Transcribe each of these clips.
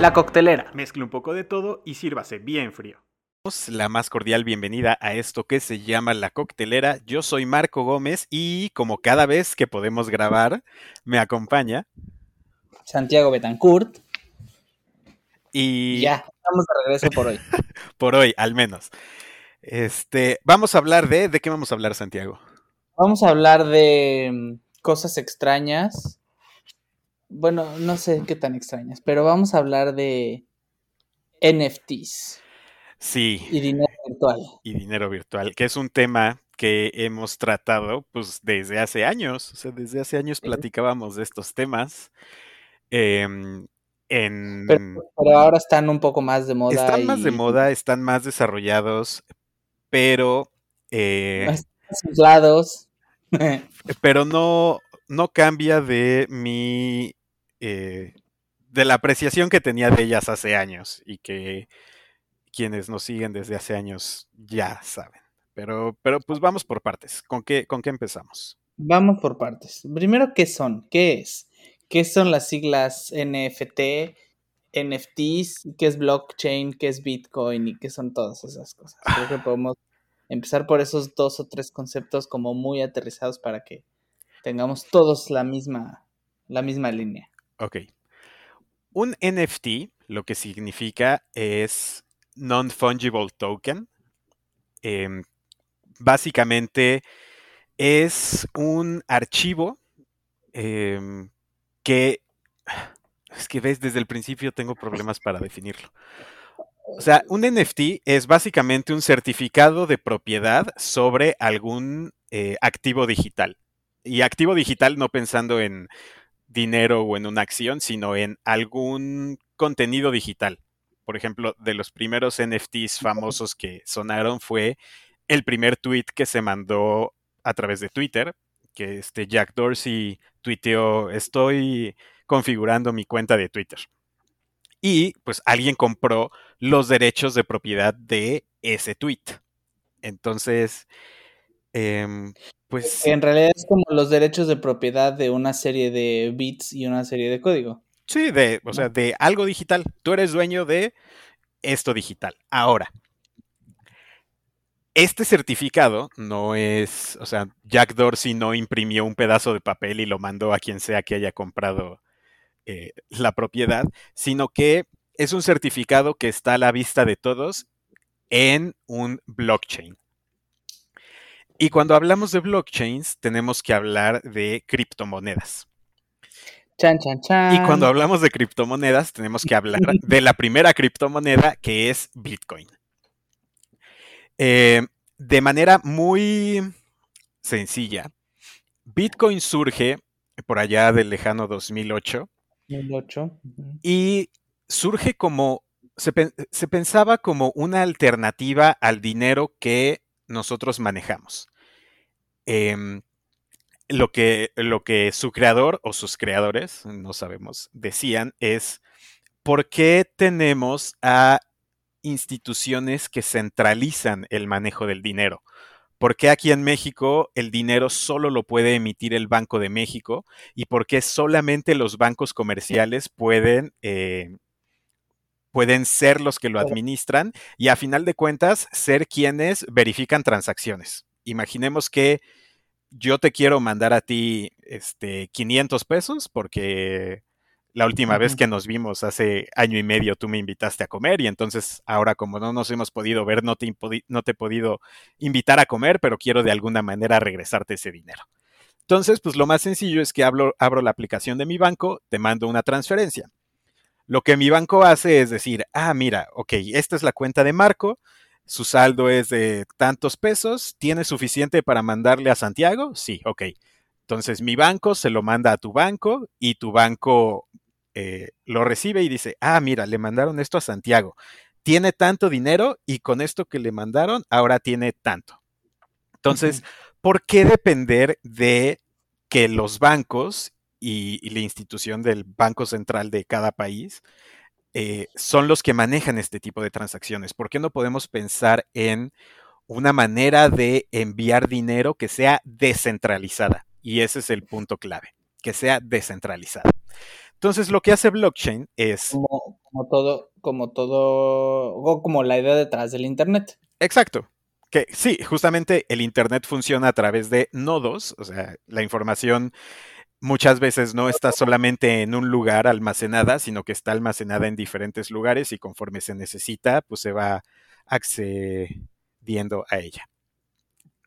La coctelera. Mezcle un poco de todo y sírvase bien frío. La más cordial bienvenida a esto que se llama La Coctelera. Yo soy Marco Gómez y como cada vez que podemos grabar, me acompaña Santiago Betancourt. y Ya, estamos de regreso por hoy. por hoy al menos. Este, vamos a hablar de ¿de qué vamos a hablar, Santiago? Vamos a hablar de mm, cosas extrañas. Bueno, no sé qué tan extrañas, pero vamos a hablar de NFTs Sí, y dinero virtual. y dinero virtual, que es un tema que hemos tratado pues desde hace años, o sea, desde hace años platicábamos de estos temas. em, en, Pero, pero ahora están un poco más de moda. están más de moda, están más desarrollados, pero, eh, Más inflados. pero no, no cambia de mi, eh, de la apreciación que tenía de ellas hace años y que quienes nos siguen desde hace años ya saben. Pero, pero pues vamos por partes. ¿Con qué, con qué empezamos? Vamos por partes. Primero, ¿qué son? ¿Qué es? ¿Qué son las siglas NFT, NFTs? ¿Qué es blockchain? ¿Qué es Bitcoin? ¿Y qué son todas esas cosas? Creo que podemos empezar por esos dos o tres conceptos como muy aterrizados para que tengamos todos la misma, la misma línea. Ok. Un NFT lo que significa es Non-Fungible Token. Em, básicamente es un archivo em, que... Es que ves, desde el principio tengo problemas para definirlo. O sea, un NFT es básicamente un certificado de propiedad sobre algún eh, activo digital. Y activo digital no pensando en dinero o en una acción, sino en algún contenido digital. Por ejemplo, de los primeros NFTs famosos que sonaron fue el primer tweet que se mandó a través de Twitter, que este Jack Dorsey tuiteó, estoy configurando mi cuenta de Twitter. Y pues alguien compró los derechos de propiedad de ese tweet. Entonces, em, pues En realidad es como los derechos de propiedad de una serie de bits y una serie de código. Sí, de, o sea, de algo digital. Tú eres dueño de esto digital. Ahora, este certificado no es, o sea, Jack Dorsey no imprimió un pedazo de papel y lo mandó a quien sea que haya comprado eh, la propiedad, sino que es un certificado que está a la vista de todos en un blockchain. Y cuando hablamos de blockchains, tenemos que hablar de criptomonedas. Chan, chan, chan. Y cuando hablamos de criptomonedas, tenemos que hablar de la primera criptomoneda que es Bitcoin. Eh, de manera muy sencilla, Bitcoin surge por allá del lejano 2008 2008. ujú. y surge como, se pensaba como una alternativa al dinero que nosotros manejamos. Em, lo que, lo que su creador o sus creadores, no sabemos, decían es, ¿por qué tenemos a instituciones que centralizan el manejo del dinero? ¿Por qué aquí en México el dinero solo lo puede emitir el Banco de México? ¿Y por qué solamente los bancos comerciales pueden, eh, pueden ser los que lo administran y a final de cuentas ser quienes verifican transacciones? Imaginemos que yo te quiero mandar a ti este 500 pesos porque la última vez que nos vimos hace año y medio tú me invitaste a comer y entonces ahora como no nos hemos podido ver no te, no te he podido invitar a comer, pero quiero de alguna manera regresarte ese dinero. Entonces, pues lo más sencillo es que hablo- abro la aplicación de mi banco, te mando una transferencia. Lo que mi banco hace es decir, ah, mira, ok, esta es la cuenta de Marco, su saldo es de tantos pesos, ¿tiene suficiente para mandarle a Santiago? Sí, ok. Entonces mi banco se lo manda a tu banco y tu banco eh, lo recibe y dice, ah, mira, le mandaron esto a Santiago. Tiene tanto dinero y con esto que le mandaron, ahora tiene tanto. Entonces, ¿por qué depender de que los bancos y, y la institución del Banco Central de cada país eh, son los que manejan este tipo de transacciones? ¿Por qué no podemos pensar en una manera de enviar dinero que sea descentralizada? Y ese es el punto clave, que sea descentralizada. Entonces, lo que hace blockchain es... Como, como todo, como todo, o como la idea detrás del Internet. Exacto. Que sí, justamente el Internet funciona a través de nodos, o sea, la información muchas veces no está solamente en un lugar almacenada, sino que está almacenada en diferentes lugares y conforme se necesita, pues se va accediendo a ella.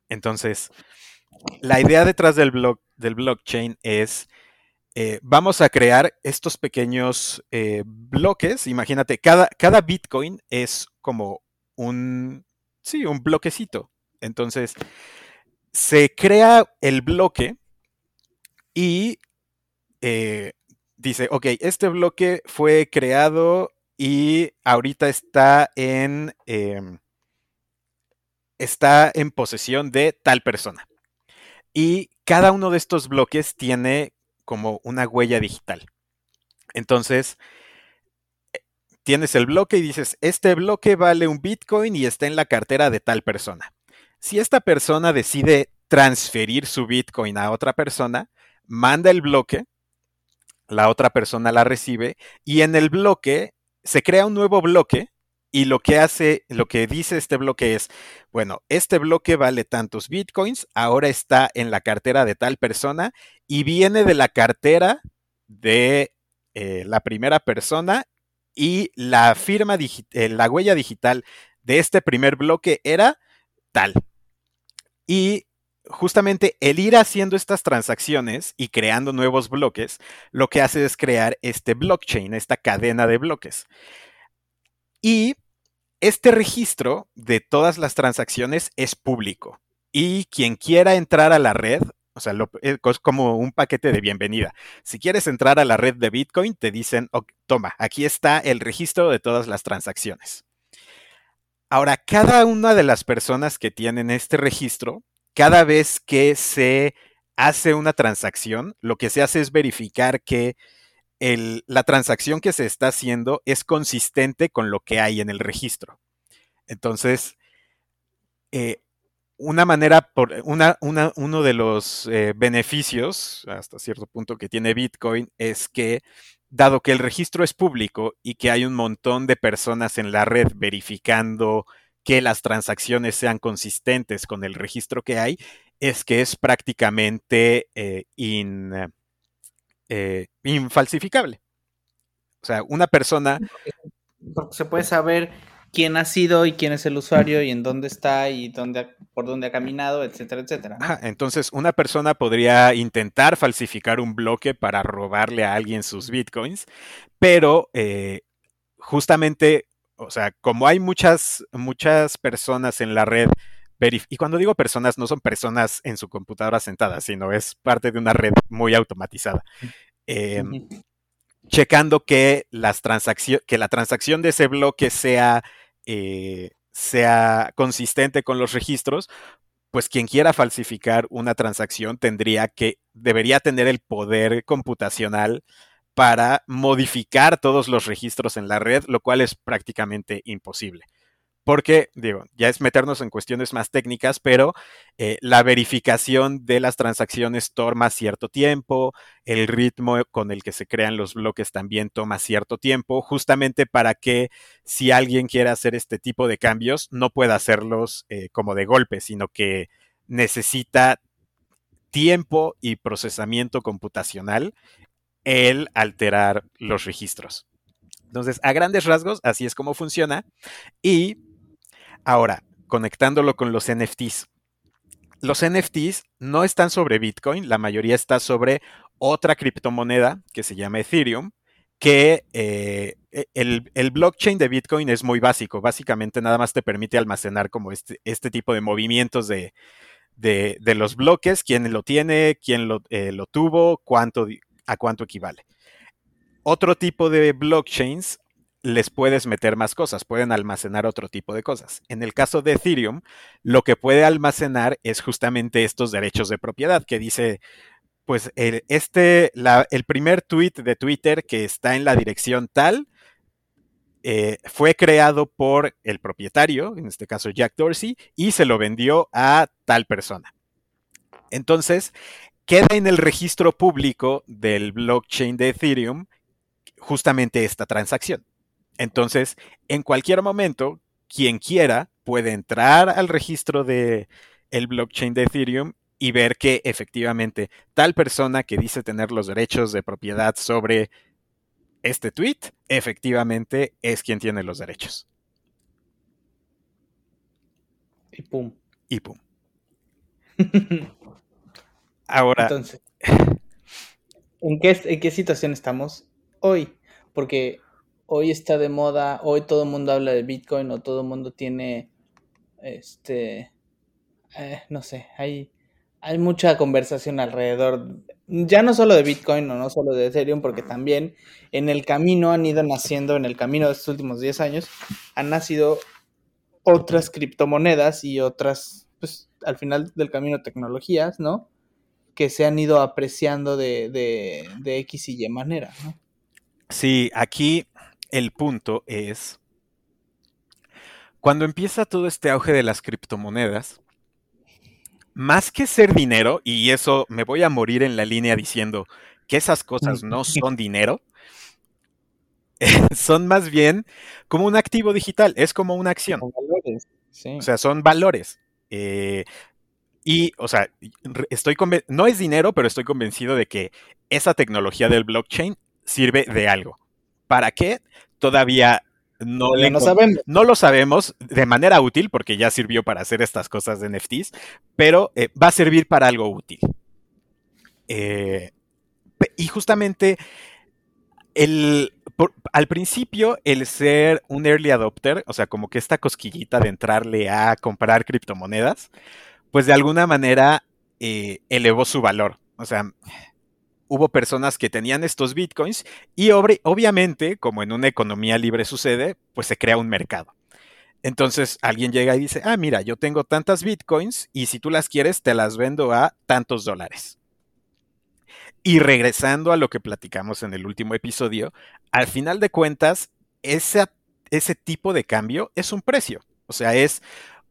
Entonces, la idea detrás del, del blockchain es, eh, vamos a crear estos pequeños eh, bloques. Imagínate, cada, cada Bitcoin es como un, sí, un bloquecito. Entonces, se crea el bloque y eh, dice, ok, este bloque fue creado y ahorita está en, em, está en posesión de tal persona. Y cada uno de estos bloques tiene como una huella digital. Entonces, eh, tienes el bloque y dices, este bloque vale un Bitcoin y está en la cartera de tal persona. Si esta persona decide transferir su Bitcoin a otra persona, manda el bloque, la otra persona la recibe y en el bloque se crea un nuevo bloque y lo que hace, lo que dice este bloque es, bueno, este bloque vale tantos bitcoins, ahora está en la cartera de tal persona y viene de la cartera de eh, la primera persona y la firma, eh, la huella digital de este primer bloque era tal. Y justamente el ir haciendo estas transacciones y creando nuevos bloques, lo que hace es crear este blockchain, esta cadena de bloques. Y este registro de todas las transacciones es público. Y quien quiera entrar a la red, o sea, eh, es como un paquete de bienvenida. Si quieres entrar a la red de Bitcoin, te dicen, toma, aquí está el registro de todas las transacciones. Ahora, cada una de las personas que tienen este registro cada vez que se hace una transacción, lo que se hace es verificar que la transacción que se está haciendo es consistente con lo que hay en el registro. Entonces, eh, una manera, por, una, uno de los eh, beneficios, hasta cierto punto, que tiene Bitcoin es que, dado que el registro es público y que hay un montón de personas en la red verificando que las transacciones sean consistentes con el registro que hay, es que es prácticamente eh, eh, infalsificable. O sea, una persona... Porque se puede saber quién ha sido y quién es el usuario y en dónde está y dónde, por dónde ha caminado, etcétera, etcétera. entonces, una persona podría intentar falsificar un bloque para robarle a alguien sus bitcoins, pero eh, justamente o sea, como hay muchas, muchas personas en la red, y cuando digo personas, no son personas en su computadora sentadas, sino es parte de una red muy automatizada. Em, checando que, las que la transacción de ese bloque sea, eh, sea consistente con los registros, pues quien quiera falsificar una transacción tendría que, debería tener el poder computacional para modificar todos los registros en la red, lo cual es prácticamente imposible. Porque, digo, ya es meternos en cuestiones más técnicas, pero eh, la verificación de las transacciones toma cierto tiempo, el ritmo con el que se crean los bloques también toma cierto tiempo, justamente para que si alguien quiere hacer este tipo de cambios, no pueda hacerlos eh, como de golpe, sino que necesita tiempo y procesamiento computacional el alterar los registros. Entonces, a grandes rasgos, así es como funciona. Y ahora, conectándolo con los NFTs. Los NFTs no están sobre Bitcoin, la mayoría está sobre otra criptomoneda que se llama Ethereum, que eh, e, el, blockchain de Bitcoin es muy básico. Básicamente nada más te permite almacenar como este, este tipo de movimientos de, los bloques, quién lo tiene, quién lo, eh, lo tuvo, cuánto, a cuánto equivale. Otro tipo de blockchains les puedes meter más cosas, pueden almacenar otro tipo de cosas. En el caso de Ethereum, lo que puede almacenar es justamente estos derechos de propiedad que dice, pues el, este, el primer tweet de Twitter que está en la dirección tal, eh, fue creado por el propietario, en este caso Jack Dorsey, y se lo vendió a tal persona. Entonces, queda en el registro público del blockchain de Ethereum justamente esta transacción. Entonces, en cualquier momento, quien quiera puede entrar al registro de el blockchain de Ethereum y ver que efectivamente tal persona que dice tener los derechos de propiedad sobre este tweet, efectivamente es quien tiene los derechos. Y pum. Y pum. Ahora. Entonces, ¿en qué, ¿en qué situación estamos hoy? Porque hoy está de moda, hoy todo el mundo habla de Bitcoin o todo el mundo tiene, este, eh, no sé, hay, hay mucha conversación alrededor, ya no solo de Bitcoin o no solo de Ethereum, porque también en el camino han ido naciendo, en el camino de estos últimos 10 años, han nacido otras criptomonedas y otras, pues al final del camino tecnologías, ¿no? Que se han ido apreciando de, de, de X y Y manera, ¿no? Sí, aquí el punto es, cuando empieza todo este auge de las criptomonedas, más que ser dinero, y eso me voy a morir en la línea diciendo que esas cosas no son dinero, son más bien como un activo digital, es como una acción. valores, sí. O sea, son valores. Eh, y, o sea, estoy no es dinero, pero estoy convencido de que esa tecnología del blockchain sirve de algo. ¿Para qué? Todavía no, no, lo sabemos de manera útil, porque ya sirvió para hacer estas cosas de NFTs, pero eh, va a servir para algo útil. Eh, y justamente el, por, al principio, el ser un early adopter, o sea, como que esta cosquillita de entrarle a comprar criptomonedas, pues de alguna manera eh, elevó su valor. O sea, hubo personas que tenían estos bitcoins y obviamente, como en una economía libre sucede, pues se crea un mercado. Entonces alguien llega y dice, ah, mira, yo tengo tantas bitcoins y si tú las quieres, te las vendo a tantos dólares. Y regresando a lo que platicamos en el último episodio, al final de cuentas, ese, ese tipo de cambio es un precio. O sea, es,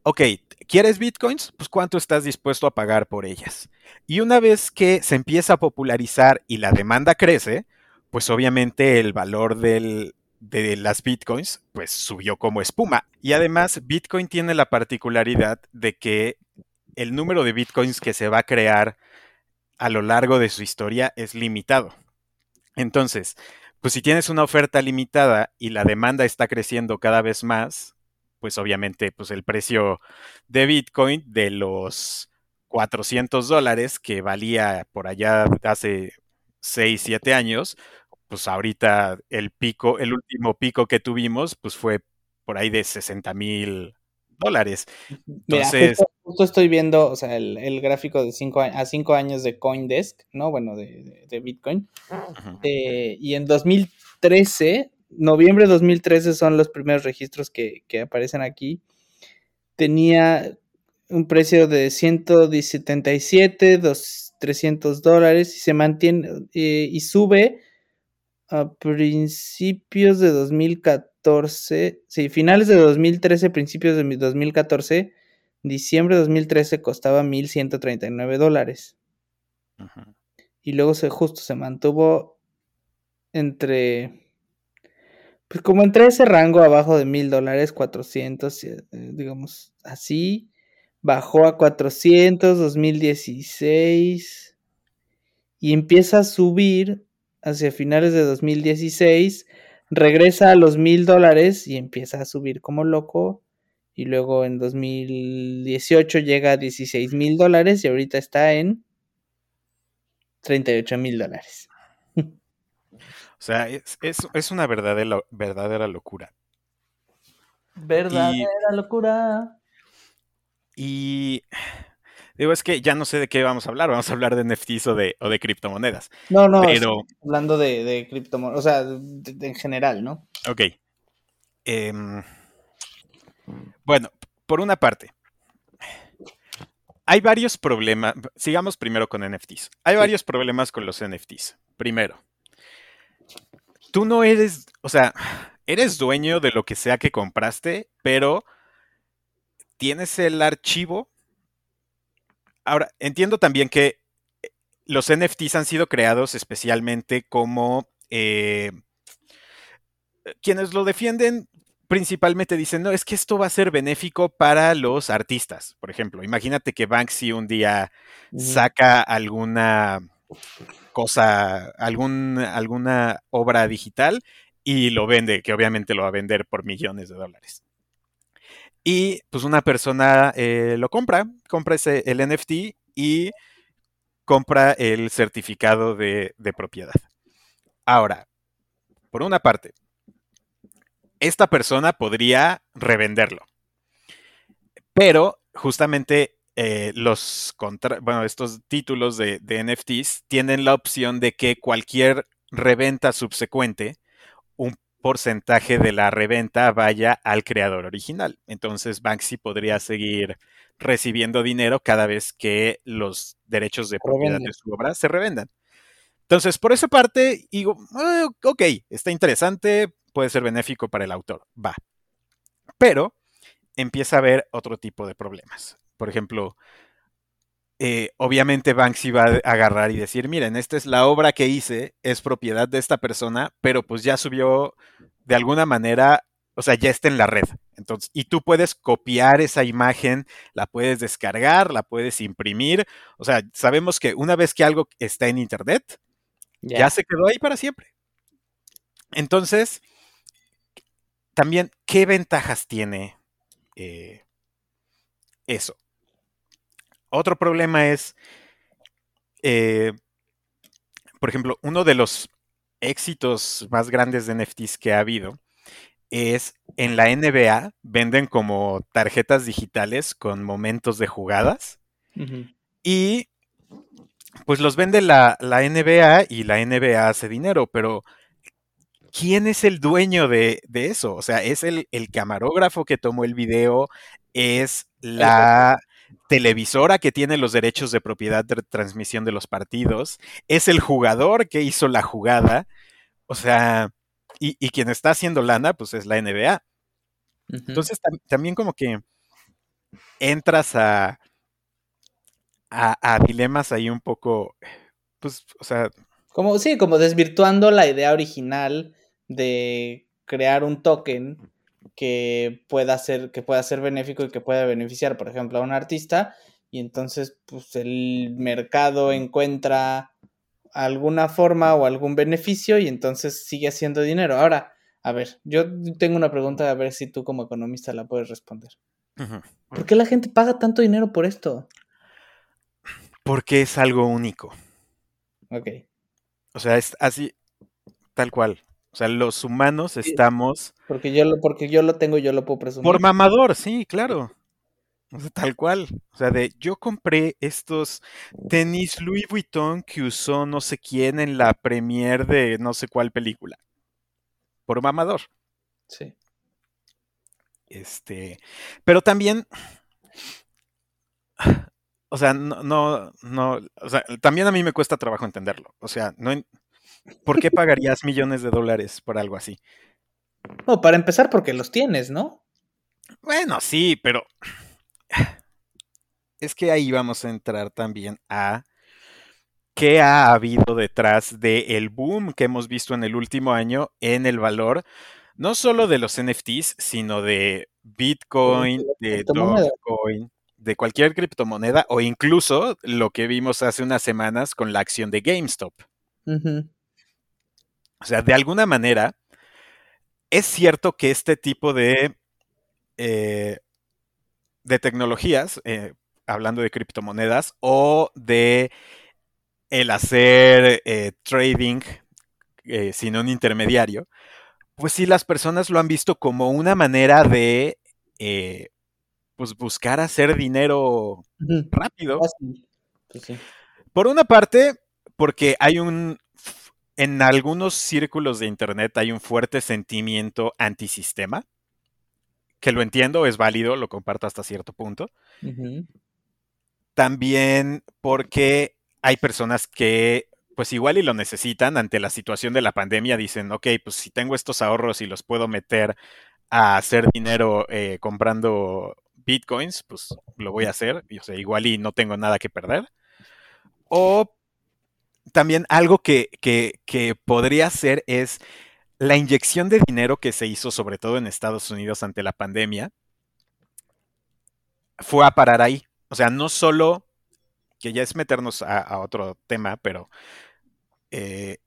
ok, ¿quieres bitcoins? Pues cuánto estás dispuesto a pagar por ellas. Y una vez que se empieza a popularizar y la demanda crece, pues obviamente el valor de las bitcoins pues subió como espuma. Y además Bitcoin tiene la particularidad de que el número de bitcoins que se va a crear a lo largo de su historia es limitado. Entonces, pues si tienes una oferta limitada y la demanda está creciendo cada vez más, pues obviamente pues el precio de Bitcoin de los 400 dólares que valía por allá hace 6, 7 años, pues ahorita el pico, el último pico que tuvimos, pues fue por ahí de 60 mil dólares. Entonces, justo, estoy viendo, o sea, el, gráfico de cinco, a 5 años de Coindesk, ¿no? Bueno, de, de, Bitcoin. Eh, y en 2013, noviembre de 2013 son los primeros registros que, que aparecen aquí. Tenía un precio de 177, 300 dólares y se mantiene eh, y sube a principios de 2014, sí, finales de 2013, principios de 2014, diciembre de 2013 costaba 1.139 dólares. Y luego se justo se mantuvo entre, pues como entre ese rango abajo de 1.000 dólares, 400, eh, digamos así bajó a 400, 2016 y empieza a subir hacia finales de 2016, regresa a los mil dólares y empieza a subir como loco y luego en 2018 llega a 16 mil dólares y ahorita está en 38 mil dólares. O sea, es, es, una verdadera, verdadera locura. Verdadera locura. Y digo, es que ya no sé de qué vamos a hablar. Vamos a hablar de NFTs o de, o de criptomonedas. No, no, pero... hablando de, de criptomonedas, o sea, en general, ¿no? Ok. Em, bueno, por una parte, hay varios problemas. Sigamos primero con NFTs. Hay varios problemas con los NFTs. Primero, tú no eres, o sea, eres dueño de lo que sea que compraste, pero tienes el archivo. Ahora, entiendo también que los NFTs han sido creados especialmente como eh, quienes lo defienden principalmente dicen, no, es que esto va a ser benéfico para los artistas. Por ejemplo, imagínate que Banksy un día saca alguna cosa, algún, alguna obra digital y lo vende, que obviamente lo va a vender por millones de dólares. Y pues una persona eh, lo compra, compra ese, el NFT y compra el certificado de, de propiedad. Ahora, por una parte, esta persona podría revenderlo. Pero justamente eh, los bueno, estos títulos de, NFTs tienen la opción de que cualquier reventa subsecuente, un porcentaje de la reventa vaya al creador original. Entonces Banksy podría seguir recibiendo dinero cada vez que los derechos de propiedad de su obra se revendan. Entonces, por esa parte, digo, ah, ok, está interesante, puede ser benéfico para el autor, va. Pero empieza a haber otro tipo de problemas. Por ejemplo, eh, obviamente Banksy va a agarrar y decir, miren, esta es la obra que hice, es propiedad de esta persona, pero pues ya subió de alguna manera, o sea, ya está en la red. Entonces, y tú puedes copiar esa imagen, la puedes descargar, la puedes imprimir. O sea, sabemos que una vez que algo está en Internet, ya se quedó ahí para siempre. Entonces, también, ¿qué ventajas tiene eh, eso? Otro problema es, eh, por ejemplo, uno de los éxitos más grandes de NFTs que ha habido es en la NBA venden como tarjetas digitales con momentos de jugadas y pues los vende la, la, NBA y la NBA hace dinero, pero ¿quién es el dueño de, eso? O sea, es el, camarógrafo que tomó el video, es la televisora que tiene los derechos de propiedad de transmisión de los partidos, es el jugador que hizo la jugada, o sea, y, quien está haciendo lana, pues es la NBA. Entonces también como que entras a, a, a, dilemas ahí un poco, pues, o sea... Como, sí, como desvirtuando la idea original de crear un token que pueda ser, que pueda ser benéfico y que pueda beneficiar, por ejemplo, a un artista, y entonces pues, el mercado encuentra alguna forma o algún beneficio y entonces sigue haciendo dinero. Ahora, a ver, yo tengo una pregunta a ver si tú como economista la puedes responder. ¿Por qué la gente paga tanto dinero por esto? Porque es algo único. Ok. O sea, es así, tal cual. O sea, los humanos estamos. Porque yo lo, porque yo lo tengo, yo lo puedo presumir. Por mamador, sí, claro. O sea, tal cual. O sea, de yo compré estos tenis Louis Vuitton que usó no sé quién en la premiere de no sé cuál película. Por mamador. Sí. Este. Pero también. O sea, no, no, no. O sea, también a mí me cuesta trabajo entenderlo. O sea, no. ¿Por qué pagarías millones de dólares por algo así? No, para empezar porque los tienes, ¿no? Bueno, sí, pero es que ahí vamos a entrar también a qué ha habido detrás del boom que hemos visto en el último año en el valor, no solo de los NFTs, sino de Bitcoin, de Dogecoin, de cualquier criptomoneda o incluso lo que vimos hace unas semanas con la acción de GameStop. O sea, de alguna manera, es cierto que este tipo de, eh, de tecnologías, eh, hablando de criptomonedas, o de el hacer eh, trading sin un intermediario, pues sí las personas lo han visto como una manera de pues buscar hacer dinero rápido. Por una parte, porque hay un en algunos círculos de Internet hay un fuerte sentimiento antisistema, que lo entiendo, es válido, lo comparto hasta cierto punto. También porque hay personas que, pues igual y lo necesitan ante la situación de la pandemia, dicen, ok, pues si tengo estos ahorros y los puedo meter a hacer dinero eh, comprando bitcoins, pues lo voy a hacer, o sea, igual y no tengo nada que perder. O también algo que, que, que podría ser es la inyección de dinero que se hizo, sobre todo en Estados Unidos ante la pandemia, fue a parar ahí. O sea, no solo, que ya es meternos a, a otro tema, pero eh,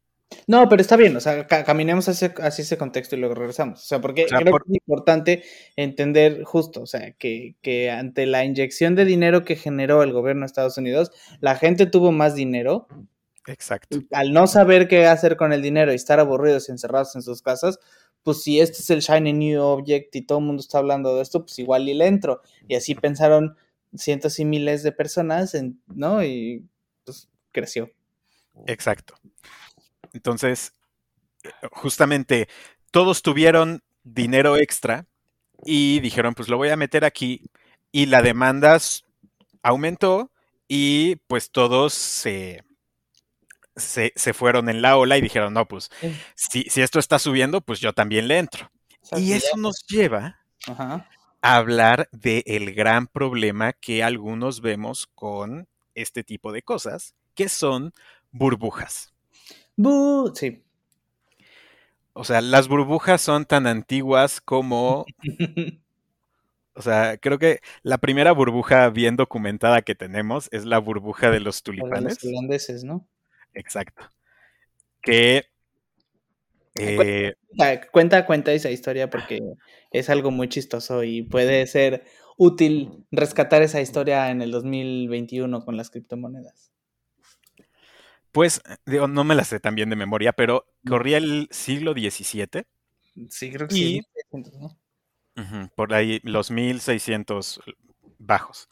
no, pero está bien, o sea, ca caminemos hacia, hacia, ese contexto y luego regresamos. O sea, porque o sea, creo por... que es importante entender justo, o sea, que, que, ante la inyección de dinero que generó el gobierno de Estados Unidos, la gente tuvo más dinero. Exacto. Al no saber qué hacer con el dinero y estar aburridos y encerrados en sus casas, pues si este es el Shiny New Object y todo el mundo está hablando de esto, pues igual y le entro. Y así pensaron cientos y miles de personas, en, ¿no? Y pues creció. Exacto. Entonces, justamente todos tuvieron dinero extra y dijeron, pues lo voy a meter aquí y la demanda aumentó y pues todos se, se, se, fueron en la ola y dijeron, no, pues sí. si, si, esto está subiendo, pues yo también le entro. Y eso nos lleva Ajá. a hablar del gran problema que algunos vemos con este tipo de cosas, que son burbujas. Bu sí. O sea, las burbujas son tan antiguas como. o sea, creo que la primera burbuja bien documentada que tenemos es la burbuja de los tulipanes. De los holandeses, ¿no? Exacto. Que. Eh, cuenta, cuenta, cuenta esa historia porque es algo muy chistoso y puede ser útil rescatar esa historia en el 2021 con las criptomonedas. Pues, digo, no me la sé tan bien de memoria, pero corría el siglo XVII. Sí, creo que y, sí. Uh -huh, por ahí, los 1600 bajos.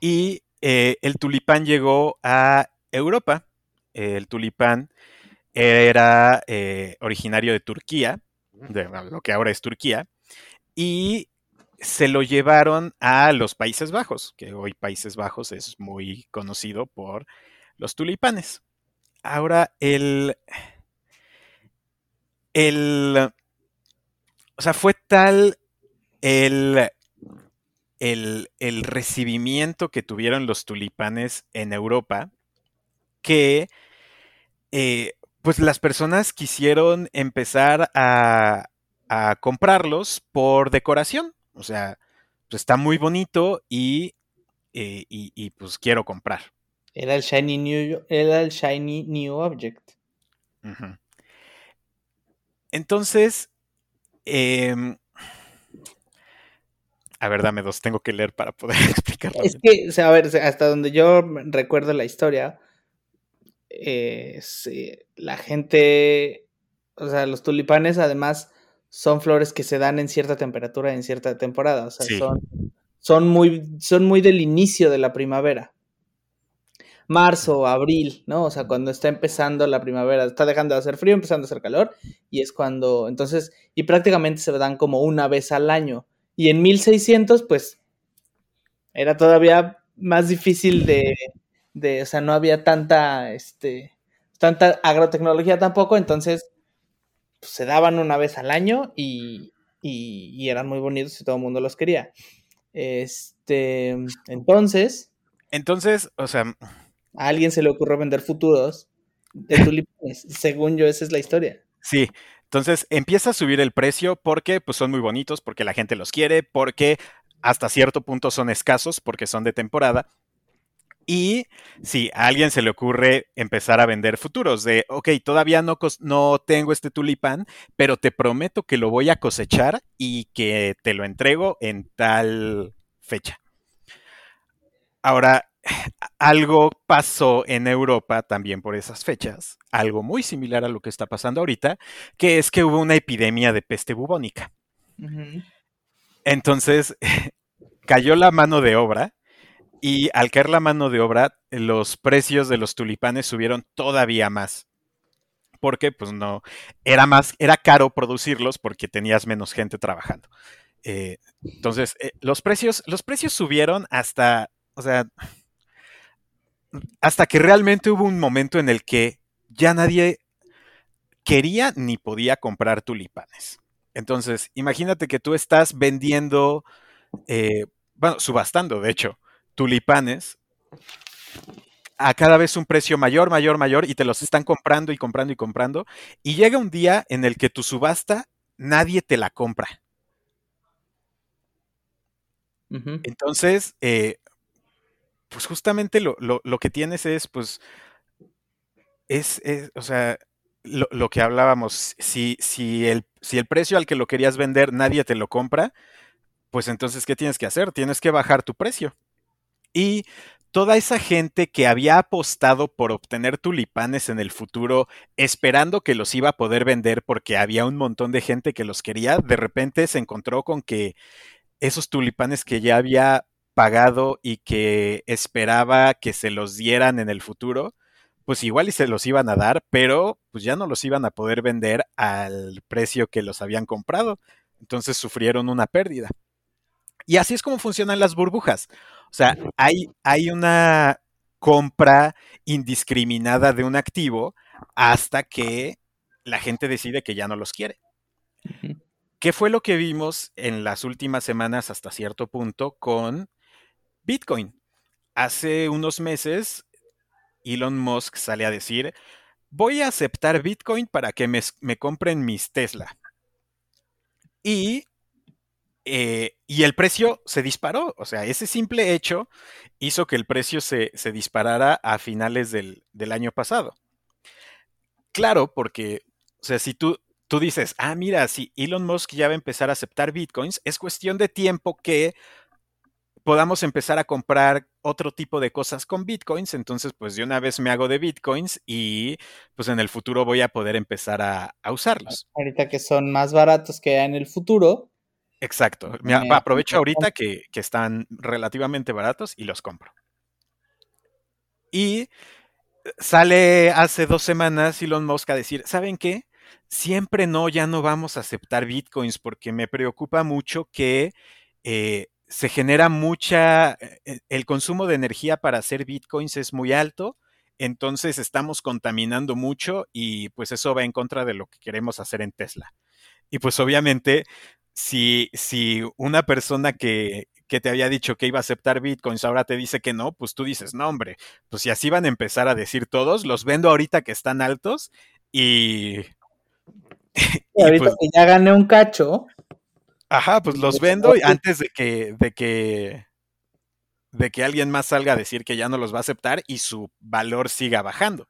Y eh, el tulipán llegó a Europa. El tulipán era eh, originario de Turquía, de lo que ahora es Turquía, y se lo llevaron a los Países Bajos, que hoy Países Bajos es muy conocido por los tulipanes. Ahora, el. El. O sea, fue tal el, el, el recibimiento que tuvieron los tulipanes en Europa que. Eh, pues las personas quisieron empezar a, a comprarlos por decoración. O sea, pues está muy bonito y, eh, y, y pues quiero comprar. Era el Shiny New, era el shiny new Object. Uh -huh. Entonces, eh, a ver, dame dos, tengo que leer para poder explicarlo. Es que, o sea, a ver, hasta donde yo recuerdo la historia, eh, sí, la gente, o sea, los tulipanes además son flores que se dan en cierta temperatura en cierta temporada, o sea, sí. son, son, muy, son muy del inicio de la primavera marzo, abril, ¿no? O sea, cuando está empezando la primavera, está dejando de hacer frío, empezando a hacer calor, y es cuando, entonces, y prácticamente se dan como una vez al año. Y en 1600, pues, era todavía más difícil de, de o sea, no había tanta, este, tanta agrotecnología tampoco, entonces, pues, se daban una vez al año y, y, y eran muy bonitos y todo el mundo los quería. Este, entonces... Entonces, o sea, a alguien se le ocurrió vender futuros de tulipanes. Según yo, esa es la historia. Sí. Entonces empieza a subir el precio porque pues, son muy bonitos, porque la gente los quiere, porque hasta cierto punto son escasos, porque son de temporada. Y si a alguien se le ocurre empezar a vender futuros de, ok, todavía no, no tengo este tulipán, pero te prometo que lo voy a cosechar y que te lo entrego en tal fecha. Ahora, algo pasó en Europa también por esas fechas, algo muy similar a lo que está pasando ahorita, que es que hubo una epidemia de peste bubónica. Uh -huh. Entonces, cayó la mano de obra y al caer la mano de obra, los precios de los tulipanes subieron todavía más. Porque, pues no, era más, era caro producirlos porque tenías menos gente trabajando. Eh, entonces, eh, los precios, los precios subieron hasta, o sea, hasta que realmente hubo un momento en el que ya nadie quería ni podía comprar tulipanes. Entonces, imagínate que tú estás vendiendo, eh, bueno, subastando, de hecho, tulipanes a cada vez un precio mayor, mayor, mayor, y te los están comprando y comprando y comprando. Y llega un día en el que tu subasta nadie te la compra. Entonces, eh, pues justamente lo, que tienes es, pues, es, o sea, lo, que hablábamos, si, si, el, si el precio al que lo querías vender nadie te lo compra, pues entonces, ¿qué tienes que hacer? Tienes que bajar tu precio. Y toda esa gente que había apostado por obtener tulipanes en el futuro, esperando que los iba a poder vender porque había un montón de gente que los quería, de repente se encontró con que esos tulipanes que ya había pagado y que esperaba que se los dieran en el futuro, pues igual y se los iban a dar, pero pues ya no los iban a poder vender al precio que los habían comprado. Entonces sufrieron una pérdida. Y así es como funcionan las burbujas. O sea, hay, hay una compra indiscriminada de un activo hasta que la gente decide que ya no los quiere. ¿Qué fue lo que vimos en las últimas semanas hasta cierto punto con Bitcoin? Hace unos meses, Elon Musk sale a decir, voy a aceptar Bitcoin para que me, me compren mis Tesla. Y eh, y el precio se disparó. O sea, ese simple hecho hizo que el precio se, disparara a finales del, año pasado. Claro, porque, o sea, si tú, tú dices, ah, mira, si Elon Musk ya va a empezar a aceptar bitcoins, es cuestión de tiempo que podamos empezar a comprar otro tipo de cosas con bitcoins, entonces pues de una vez me hago de bitcoins y pues en el futuro voy a poder empezar a, a usarlos. Ahorita que son más baratos que en el futuro, Exacto. aprovecho ahorita que, están relativamente baratos y los compro. Y sale hace dos semanas Elon Musk a decir, ¿saben qué? Siempre no, ya no vamos a aceptar bitcoins porque me preocupa mucho que eh, se genera mucha, eh, el consumo de energía para hacer bitcoins es muy alto, entonces estamos contaminando mucho y pues eso va en contra de lo que queremos hacer en Tesla. Y pues obviamente si, si una persona que, te había dicho que iba a aceptar bitcoins ahora te dice que no, pues tú dices, no, hombre, pues si así van a empezar a decir todos, los vendo ahorita que están altos y... ahorita pues que ya gané un cacho. Ajá, pues los vendo antes de que, de que, de que alguien más salga a decir que ya no los va a aceptar y su valor siga bajando.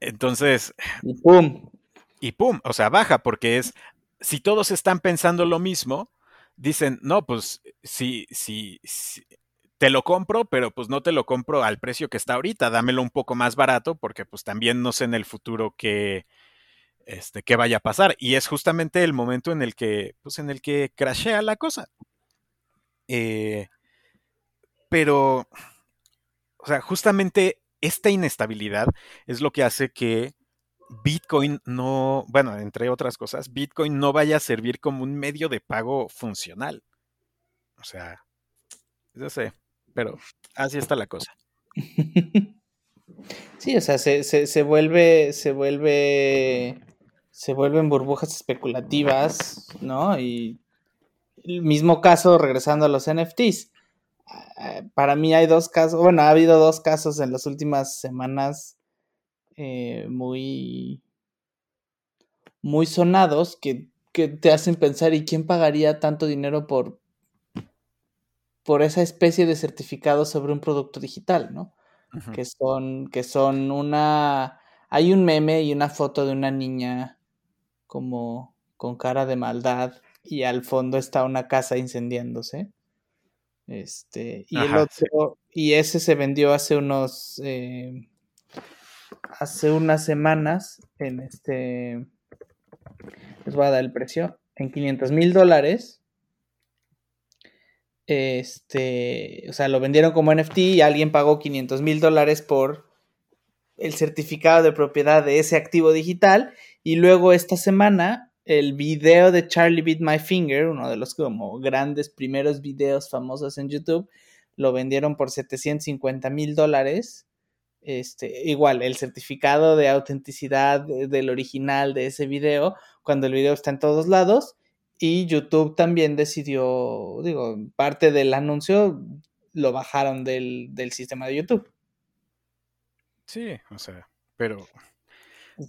Entonces. Y pum. Y pum, o sea, baja porque es si todos están pensando lo mismo, dicen, no, pues si, si, te lo compro, pero pues no te lo compro al precio que está ahorita, dámelo un poco más barato, porque pues también no sé en el futuro qué, este, qué vaya a pasar. Y es justamente el momento en el que, pues en el que crashea la cosa. Eh, pero, o sea, justamente esta inestabilidad es lo que hace que Bitcoin no, bueno, entre otras cosas, Bitcoin no vaya a servir como un medio de pago funcional. O sea, yo sé, pero así está la cosa. Sí, o sea, se, se, vuelve, se vuelve, se vuelven burbujas especulativas, ¿no? Y el mismo caso, regresando a los NFTs. Ah, para mí hay dos casos, bueno, ha habido dos casos en las últimas semanas eh, muy, muy sonados que, te hacen pensar, ¿y quién pagaría tanto dinero por, por esa especie de certificado sobre un producto digital, ¿no? Que son, que son una. Hay un meme y una foto de una niña como con cara de maldad y al fondo está una casa incendiándose. Este, y el otro, y ese se vendió hace unos eh, hace unas semanas en este, les voy a dar el precio, en 500 mil dólares. Este, o sea, lo vendieron como NFT y alguien pagó 500 mil dólares por el certificado de propiedad de ese activo digital. Y luego esta semana, el video de Charlie Beat My Finger, uno de los como grandes primeros videos famosos en YouTube, lo vendieron por 750 mil dólares este, igual, el certificado de autenticidad del original de ese video, cuando el video está en todos lados. Y YouTube también decidió, digo, parte del anuncio lo bajaron del, sistema de YouTube. Sí, o sea, pero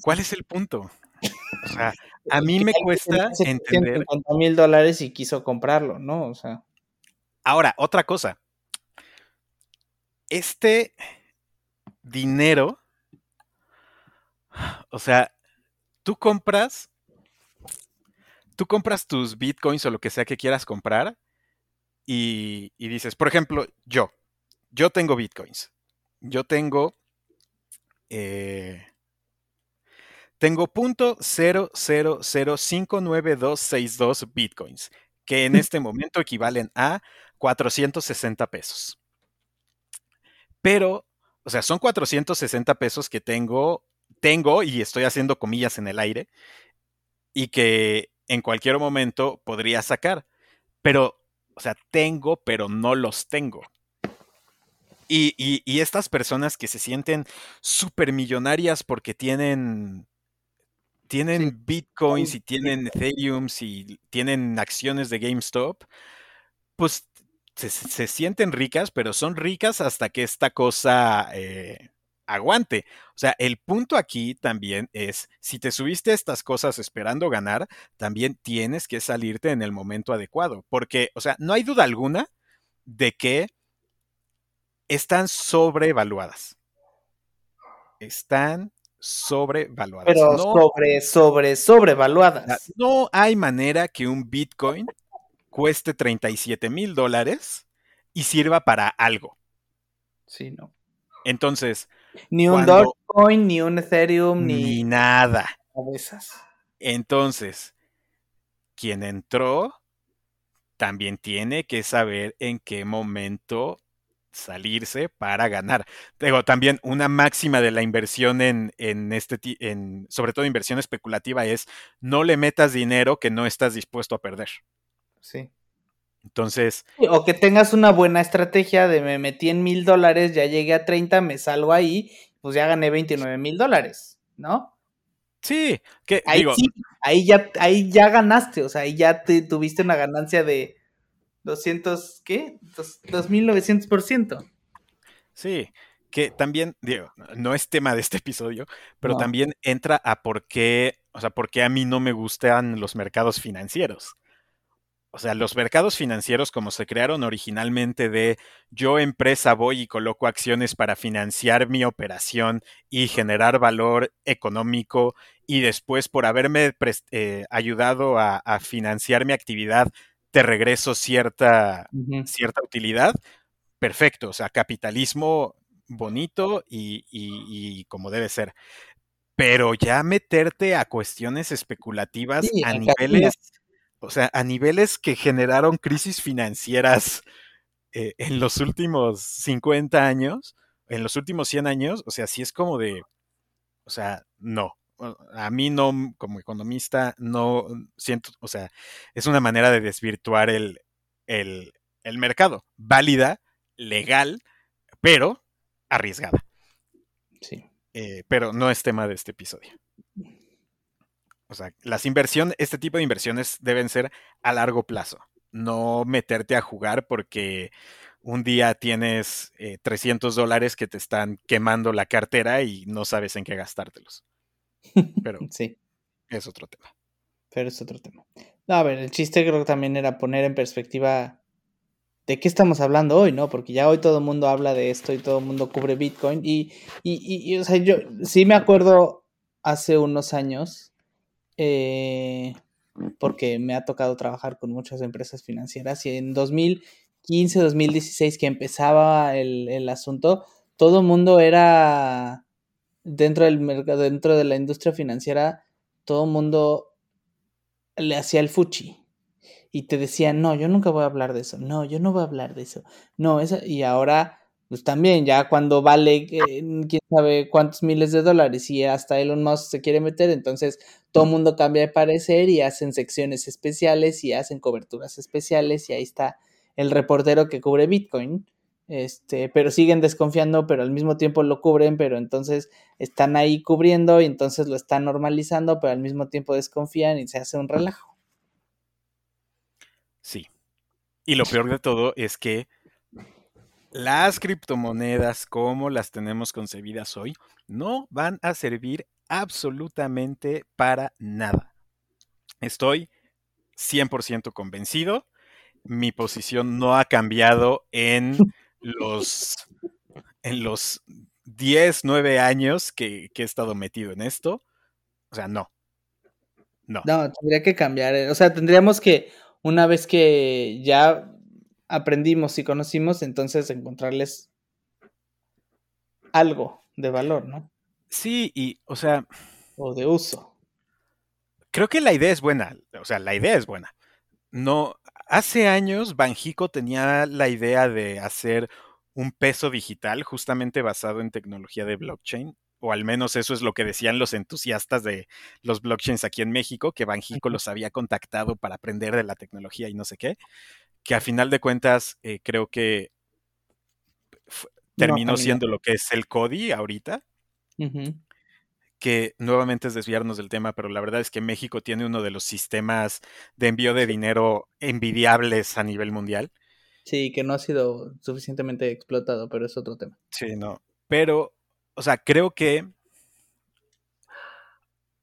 ¿cuál es el punto? O sea, a mí me cuesta entender. mil dólares y quiso comprarlo, ¿no? O sea. Ahora, otra cosa. Este dinero, o sea, tú compras, tú compras tus bitcoins o lo que sea que quieras comprar y, dices, por ejemplo, yo, yo tengo bitcoins, yo tengo, eh, tengo punto dos bitcoins, que en este momento equivalen a 460 pesos. Pero, o sea, son 460 pesos que tengo, tengo y estoy haciendo comillas en el aire y que en cualquier momento podría sacar. Pero o sea, tengo, pero no los tengo. Y, estas personas que se sienten súper millonarias porque tienen, tienen bitcoins y tienen Ethereum y tienen acciones de GameStop, pues se, sienten ricas, pero son ricas hasta que esta cosa eh, aguante. O sea, el punto aquí también es, si te subiste a estas cosas esperando ganar, también tienes que salirte en el momento adecuado, porque, o sea, no hay duda alguna de que están sobrevaluadas. Están sobrevaluadas. Pero sobre, sobre, sobrevaluadas. No hay manera que un Bitcoin cueste 37 mil dólares y sirva para algo. Sí, no. Entonces, ni un Dogecoin, ni un Ethereum, ni, ni nada. Esas. Entonces, quien entró también tiene que saber en qué momento salirse para ganar. Digo, también una máxima de la inversión en, en este, en, sobre todo inversión especulativa, es no le metas dinero que no estás dispuesto a perder. Sí. Entonces. O que tengas una buena estrategia de me metí en mil dólares, ya llegué a 30, me salgo ahí, pues ya gané 29 mil dólares, ¿no? Sí, que ahí, digo, ahí, ya, ahí ya ganaste, o sea, ahí ya te, tuviste una ganancia de 200, ¿qué? 2.900%. Sí, que también, digo, no es tema de este episodio, pero también entra a por qué, o sea, por qué a mí no me gustan los mercados financieros o sea, los mercados financieros como se crearon originalmente de yo empresa voy y coloco acciones para financiar mi operación y generar valor económico y después por haberme eh, ayudado a, financiar mi actividad te regreso cierta, cierta utilidad, perfecto, o sea, capitalismo bonito y, como debe ser. Pero ya meterte a cuestiones especulativas a niveles o sea, a niveles que generaron crisis financieras eh, en los últimos 50 años, en los últimos 100 años, o sea, sí es como de, o sea, no. A mí no, como economista, no siento, o sea, es una manera de desvirtuar el, el, el mercado. Válida, legal, pero arriesgada. Sí. Eh, pero no es tema de este episodio. O sea, las inversiones, este tipo de inversiones deben ser a largo plazo, no meterte a jugar porque un día tienes 300 eh, dólares que te están quemando la cartera y no sabes en qué gastártelos. Pero sí. es otro tema. Pero es otro tema. No, a ver, el chiste creo que también era poner en perspectiva de qué estamos hablando hoy, ¿no? Porque ya hoy todo el mundo habla de esto y todo el mundo cubre Bitcoin. Y, y, y, o sea, yo sí me acuerdo hace unos años eh, porque me ha tocado trabajar con muchas empresas financieras y en 2015, 2016 que empezaba el, asunto, todo el mundo era dentro del mercado, dentro de la industria financiera, todo el mundo le hacía el fuchi y te decía, no, yo nunca voy a hablar de eso, no, yo no voy a hablar de eso, no, eso, y ahora pues también ya cuando vale eh, quién sabe cuántos miles de dólares y hasta Elon Musk se quiere meter, entonces todo el mundo cambia de parecer y hacen secciones especiales y hacen coberturas especiales y ahí está el reportero que cubre Bitcoin, este, pero siguen desconfiando, pero al mismo tiempo lo cubren, pero entonces están ahí cubriendo y entonces lo están normalizando, pero al mismo tiempo desconfían y se hace un relajo. Sí. Y lo peor de todo es que las criptomonedas como las tenemos concebidas hoy no van a servir absolutamente para nada. Estoy 100% convencido. Mi posición no ha cambiado en los, en los 10, 9 años que, he estado metido en esto. O sea, no. No. No, tendría que cambiar. eh, O sea, tendríamos que, una vez que ya aprendimos y conocimos, entonces encontrarles algo de valor, ¿no? Sí, y, o sea, O de uso. creo que la idea es buena. O sea, la idea es buena. No, hace años Banjico tenía la idea de hacer un peso digital justamente basado en tecnología de blockchain, o al menos eso es lo que decían los entusiastas de los blockchains aquí en México, que Banjico los había contactado para aprender de la tecnología y no sé qué, que a final de cuentas eh, creo que No terminó siendo lo que es el CODI ahorita, que nuevamente es desviarnos del tema, pero la verdad es que México tiene uno de los sistemas de envío de dinero envidiables a nivel mundial. Sí, que no ha sido suficientemente explotado, pero es otro tema. Sí, no. Pero, o sea, creo que,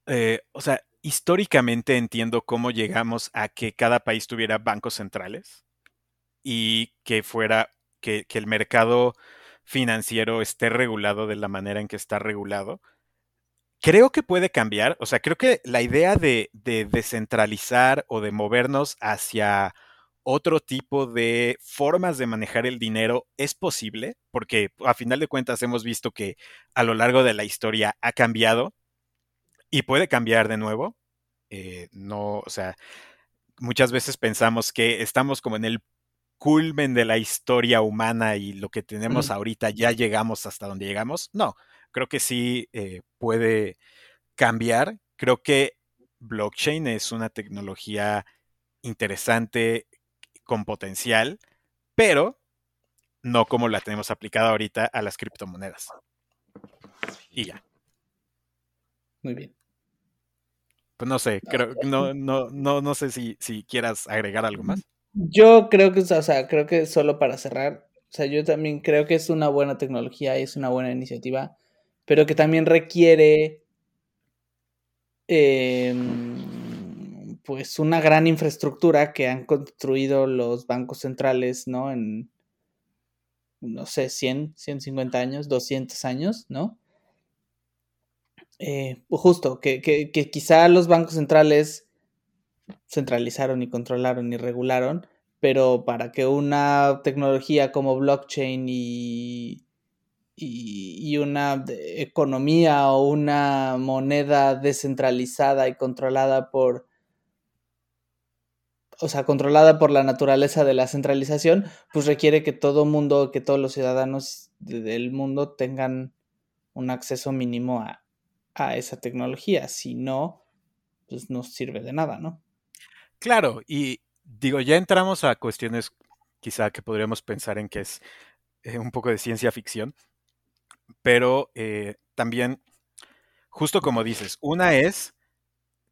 eh, o sea, históricamente entiendo cómo llegamos a que cada país tuviera bancos centrales y que fuera, que, que el mercado financiero esté regulado de la manera en que está regulado. Creo que puede cambiar, o sea, creo que la idea de, de descentralizar o de movernos hacia otro tipo de formas de manejar el dinero es posible, porque a final de cuentas hemos visto que a lo largo de la historia ha cambiado y puede cambiar de nuevo. Eh, no, o sea, muchas veces pensamos que estamos como en el culmen de la historia humana y lo que tenemos ahorita ya llegamos hasta donde llegamos. No, creo que sí eh, puede cambiar. Creo que blockchain es una tecnología interesante con potencial, pero no como la tenemos aplicada ahorita a las criptomonedas. Y ya. Muy bien. Pues no sé, creo, no, no, no, no sé si, si quieras agregar algo más. Yo creo que, o sea, creo que solo para cerrar, o sea, yo también creo que es una buena tecnología y es una buena iniciativa, pero que también requiere em, pues una gran infraestructura que han construido los bancos centrales, ¿no? En, no sé, 100, 150 años, 200 años, ¿no? Eh, justo, que, que, que quizá los bancos centrales centralizaron y controlaron y regularon, pero para que una tecnología como blockchain y, y, y una economía o una moneda descentralizada y controlada por, o sea, controlada por la naturaleza de la centralización, pues requiere que todo mundo, que todos los ciudadanos de- del mundo tengan un acceso mínimo a, a esa tecnología. Si no, pues no sirve de nada, ¿no? Claro, y digo, ya entramos a cuestiones quizá que podríamos pensar en que es eh, un poco de ciencia ficción, pero eh, también, justo como dices, una es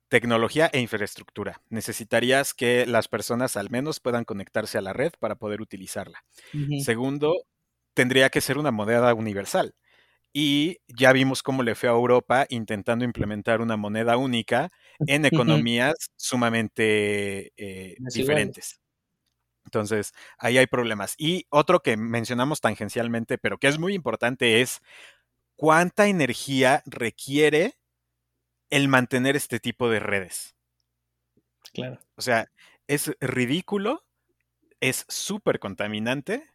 tecnología e infraestructura. Necesitarías que las personas al menos puedan conectarse a la red para poder utilizarla. Segundo, tendría que ser una moneda universal. Y ya vimos cómo le fue a Europa intentando implementar una moneda única en economías sumamente eh, diferentes. Entonces, ahí hay problemas. Y otro que mencionamos tangencialmente, pero que es muy importante, es cuánta energía requiere el mantener este tipo de redes. Claro. O sea, es ridículo, es súper contaminante,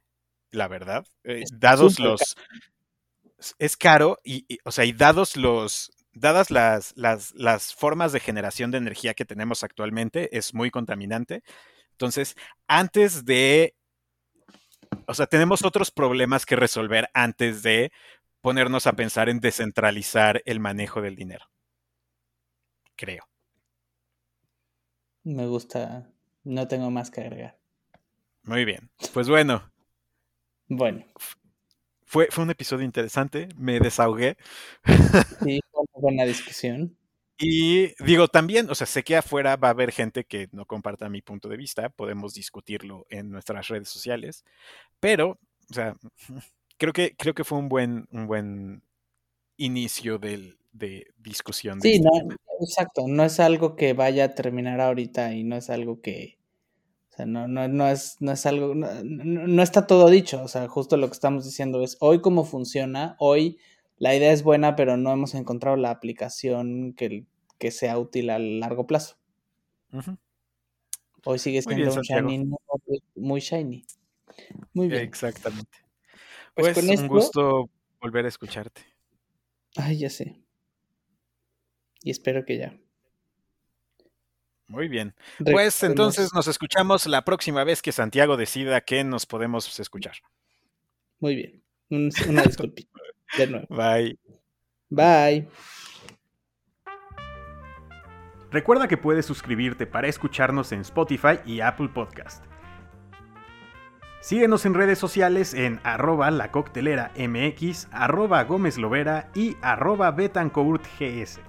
la verdad. eh, dados los. Es caro y, y, o sea, y dados los. Dadas las, las, las formas de generación de energía que tenemos actualmente, es muy contaminante. Entonces, antes de. O sea, tenemos otros problemas que resolver antes de ponernos a pensar en descentralizar el manejo del dinero. Creo. Me gusta. No tengo más que agregar. Muy bien. Pues bueno, Bueno, fue, fue un episodio interesante. Me desahogué. sí, fue una buena discusión. Y digo también, o sea, sé que afuera va a haber gente que no comparta mi punto de vista, podemos discutirlo en nuestras redes sociales, pero O sea, creo que, creo que fue un buen, un buen inicio del, de discusión. Sí, no, exacto. No es algo que vaya a terminar ahorita y no es algo que. Sea, no, no, no es, no es algo. No, no, está todo dicho. O sea, justo lo que estamos diciendo es hoy cómo funciona. Hoy la idea es buena, pero no hemos encontrado la aplicación que, que sea útil a largo plazo. Hoy sigue siendo un shiny muy shiny. Muy bien. Exactamente. Pues, pues un gusto volver a escucharte. Ay, ya sé. Y espero que ya. Muy bien. Pues entonces nos escuchamos la próxima vez que Santiago decida que nos podemos escuchar. Muy bien. Una disculpita. De nuevo. Bye. Bye. Recuerda que puedes suscribirte para escucharnos en Spotify y Apple Podcast. Síguenos en redes sociales en arroba la coctelera mx, arroba gómez lovera y arroba betancourtgs.